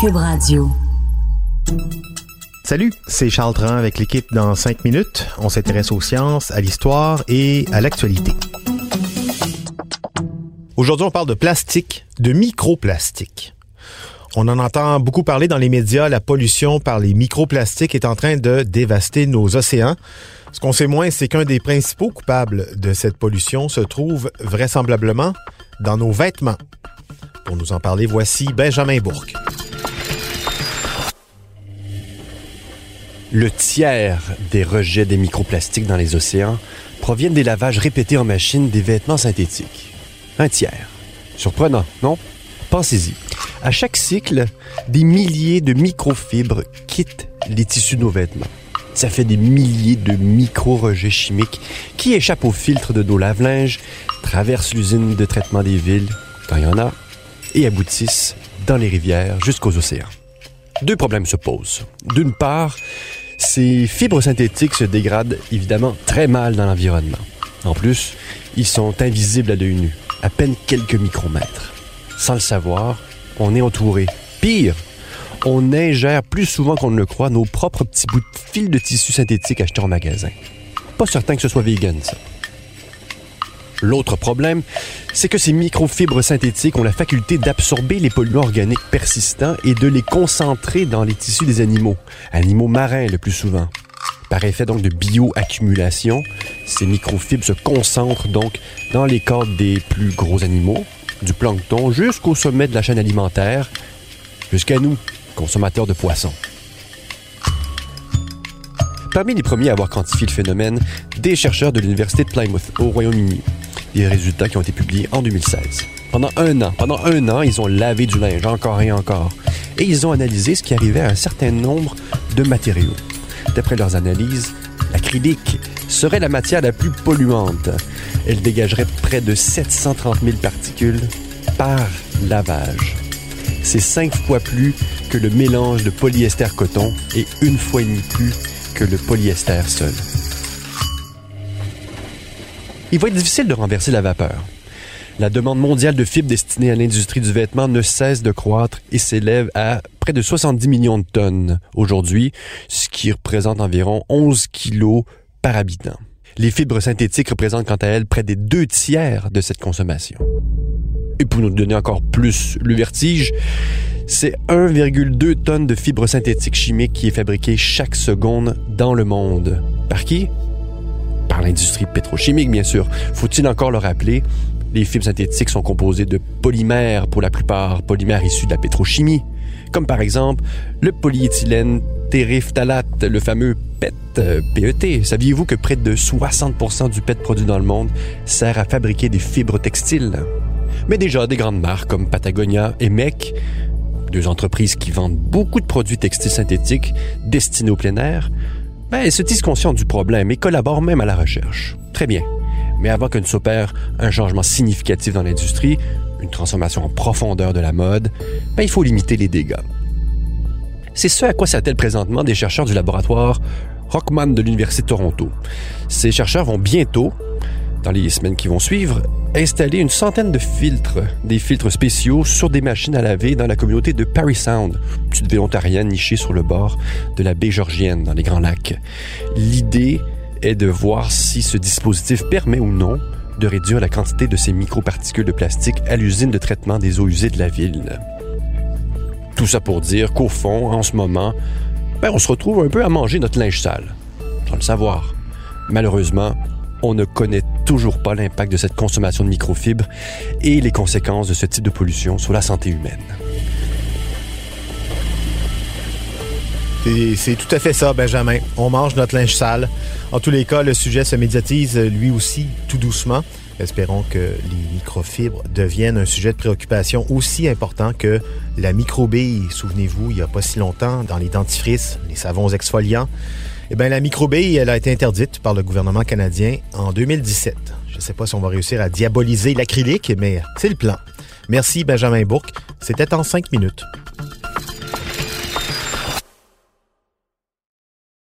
Cube Radio. Salut, c'est Charles Tran avec l'équipe dans 5 minutes. On s'intéresse aux sciences, à l'histoire et à l'actualité. Aujourd'hui, on parle de plastique, de microplastique. On en entend beaucoup parler dans les médias. La pollution par les microplastiques est en train de dévaster nos océans. Ce qu'on sait moins, c'est qu'un des principaux coupables de cette pollution se trouve vraisemblablement dans nos vêtements. Pour nous en parler, voici Benjamin Bourque. Le tiers des rejets des microplastiques dans les océans proviennent des lavages répétés en machine des vêtements synthétiques. Un tiers. Surprenant, non? Pensez-y. À chaque cycle, des milliers de microfibres quittent les tissus de nos vêtements. Ça fait des milliers de micro-rejets chimiques qui échappent au filtre de nos lave-linges, traversent l'usine de traitement des villes, quand il y en a, et aboutissent dans les rivières jusqu'aux océans. Deux problèmes se posent. D'une part, ces fibres synthétiques se dégradent évidemment très mal dans l'environnement. En plus, ils sont invisibles à l'œil nu, à peine quelques micromètres. Sans le savoir, on est entouré. Pire, on ingère plus souvent qu'on ne le croit nos propres petits bouts de fil de tissu synthétique achetés en magasin. Pas certain que ce soit vegan, ça. L'autre problème, c'est que ces microfibres synthétiques ont la faculté d'absorber les polluants organiques persistants et de les concentrer dans les tissus des animaux, animaux marins le plus souvent. Par effet donc de bioaccumulation, ces microfibres se concentrent donc dans les corps des plus gros animaux, du plancton jusqu'au sommet de la chaîne alimentaire, jusqu'à nous, consommateurs de poissons. Parmi les premiers à avoir quantifié le phénomène, des chercheurs de l'Université de Plymouth au Royaume-Uni. Des résultats qui ont été publiés en 2016. Pendant un an, pendant un an, ils ont lavé du linge encore et encore. Et ils ont analysé ce qui arrivait à un certain nombre de matériaux. D'après leurs analyses, l'acrylique serait la matière la plus polluante. Elle dégagerait près de 730 000 particules par lavage. C'est cinq fois plus que le mélange de polyester-coton et une fois et demie plus que le polyester seul. Il va être difficile de renverser la vapeur. La demande mondiale de fibres destinées à l'industrie du vêtement ne cesse de croître et s'élève à près de 70 millions de tonnes aujourd'hui, ce qui représente environ 11 kilos par habitant. Les fibres synthétiques représentent quant à elles près des deux tiers de cette consommation. Et pour nous donner encore plus le vertige, c'est 1,2 tonnes de fibres synthétiques chimiques qui est fabriquée chaque seconde dans le monde. Par qui? L'industrie pétrochimique, bien sûr. Faut-il encore le rappeler? Les fibres synthétiques sont composées de polymères pour la plupart, polymères issus de la pétrochimie, comme par exemple le polyéthylène terephthalate, le fameux PET, euh, PET. Saviez-vous que près de 60% du PET produit dans le monde sert à fabriquer des fibres textiles? Mais déjà, des grandes marques comme Patagonia et MEC, deux entreprises qui vendent beaucoup de produits textiles synthétiques destinés au plein air, ben, se disent conscients du problème et collaborent même à la recherche. Très bien. Mais avant que ne s'opère un changement significatif dans l'industrie, une transformation en profondeur de la mode, ben, il faut limiter les dégâts. C'est ce à quoi s'attellent présentement des chercheurs du laboratoire Rockman de l'Université de Toronto. Ces chercheurs vont bientôt, les semaines qui vont suivre, installer une centaine de filtres, des filtres spéciaux sur des machines à laver dans la communauté de Parry Sound, petite ville ontarienne nichée sur le bord de la baie Georgienne dans les Grands Lacs. L'idée est de voir si ce dispositif permet ou non de réduire la quantité de ces microparticules de plastique à l'usine de traitement des eaux usées de la ville. Tout ça pour dire qu'au fond, en ce moment, ben, on se retrouve un peu à manger notre linge sale, sans le savoir. Malheureusement, on ne connaît toujours pas l'impact de cette consommation de microfibres et les conséquences de ce type de pollution sur la santé humaine. C'est tout à fait ça, Benjamin. On mange notre linge sale. En tous les cas, le sujet se médiatise lui aussi tout doucement. Espérons que les microfibres deviennent un sujet de préoccupation aussi important que la microbille. Souvenez-vous, il n'y a pas si longtemps, dans les dentifrices, les savons exfoliants, eh bien, la microbille, elle a été interdite par le gouvernement canadien en 2017. Je ne sais pas si on va réussir à diaboliser l'acrylique, mais c'est le plan. Merci, Benjamin Bourque. C'était en cinq minutes.